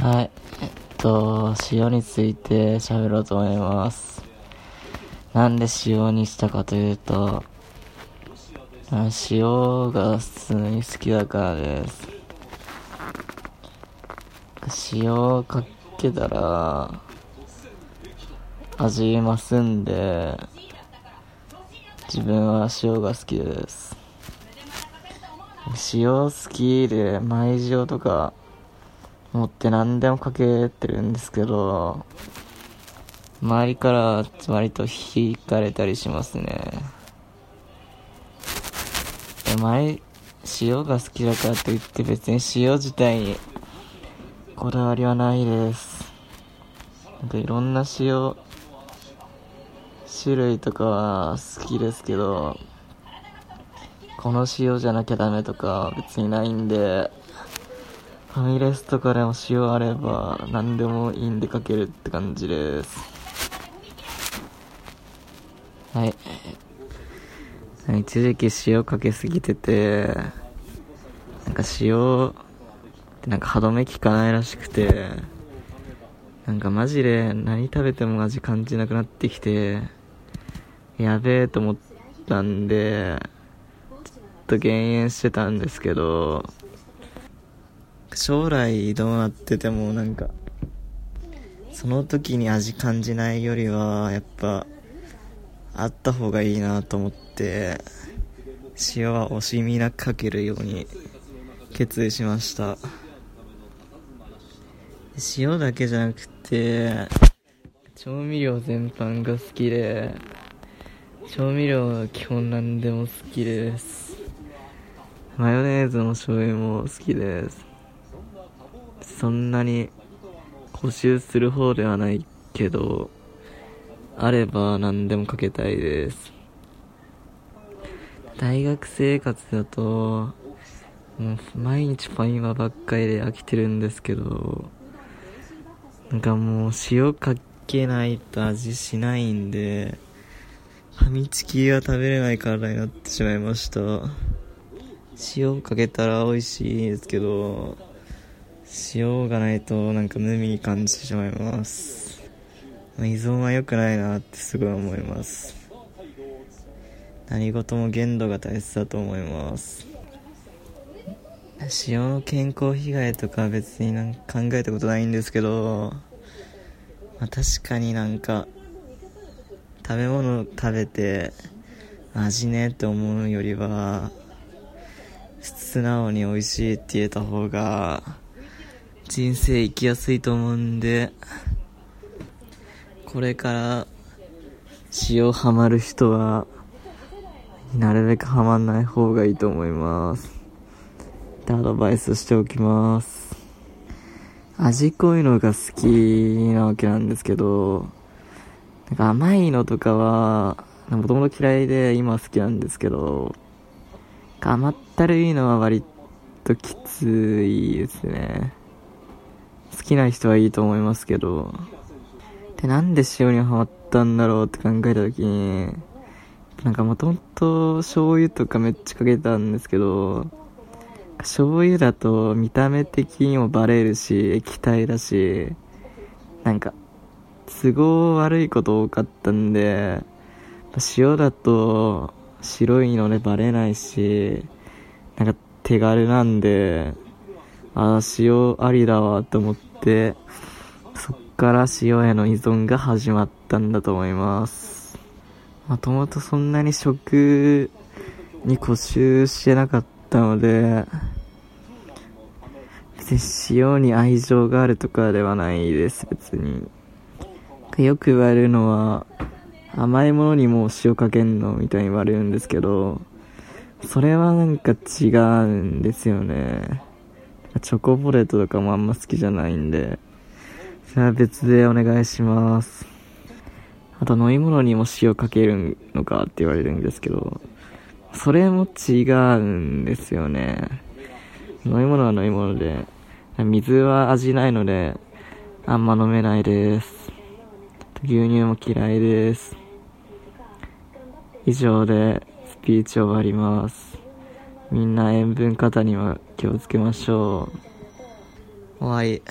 はい。えっと、塩について喋ろうと思います。なんで塩にしたかというと、塩が普通に好きだからです。塩かけたら、味増すんで、自分は塩が好きです。塩好きで、舞塩とか、持って何でもかけてるんですけど、周りから割と引かれたりしますね。前、塩が好きだからといって別に塩自体にこだわりはないです。なんかいろんな塩、種類とかは好きですけど、この塩じゃなきゃダメとか別にないんで、ファミレスとかでも塩あれば何でもいいんでかけるって感じです。はい。一時期塩かけすぎてて、なんか塩ってなんか歯止め効かないらしくて、なんかマジで何食べても味感じなくなってきて、やべえと思ったんで、ちょっと減塩してたんですけど、将来どうなっててもなんか、その時に味感じないよりは、やっぱ、あった方がいいなと思って、塩は惜しみなくかけるように決意しました。塩だけじゃなくて、調味料全般が好きで、調味料は基本何でも好きです。マヨネーズも醤油も好きです。そんなに補修する方ではないけど、あれば何でもかけたいです。大学生活だと、もう毎日ファインマばっかりで飽きてるんですけど、なんかもう塩かけないと味しないんで、ファミチキは食べれない体になってしまいました。塩かけたら美味しいですけど、塩がないとなんか無味に感じてしまいます。依存は良くないなってすごい思います。何事も限度が大切だと思います。塩の健康被害とか別になんか考えたことないんですけど、まあ、確かになんか食べ物食べて味ねって思うよりは素直に美味しいって言えた方が人生生きやすいと思うんで、これから塩ハマる人は、なるべくハマんない方がいいと思います。で、アドバイスしておきます。味濃いのが好きなわけなんですけど、なんか甘いのとかは、もともと嫌いで今好きなんですけど、甘ったるいのは割ときついですね。好きな人はいいと思いますけど、で、なんで塩にハマったんだろうって考えた時に、なんかもともと醤油とかめっちゃかけたんですけど、醤油だと見た目的にもバレるし、液体だし、なんか、都合悪いこと多かったんで、塩だと白いのでバレないし、なんか手軽なんで、ああ、塩ありだわと思って、そっから塩への依存が始まったんだと思います。もともとそんなに食に固執してなかったので、別に塩に愛情があるとかではないです、別に。よく言われるのは、甘いものにも塩かけんのみたいに言われるんですけど、それはなんか違うんですよね。チョコボレートとかもあんま好きじゃないんで、それは別でお願いします。あと飲み物にも塩かけるのかって言われるんですけど、それも違うんですよね。飲み物は飲み物で、水は味ないので、あんま飲めないです。牛乳も嫌いです。以上でスピーチ終わります。みんな塩分過多には気をつけましょう。終わり。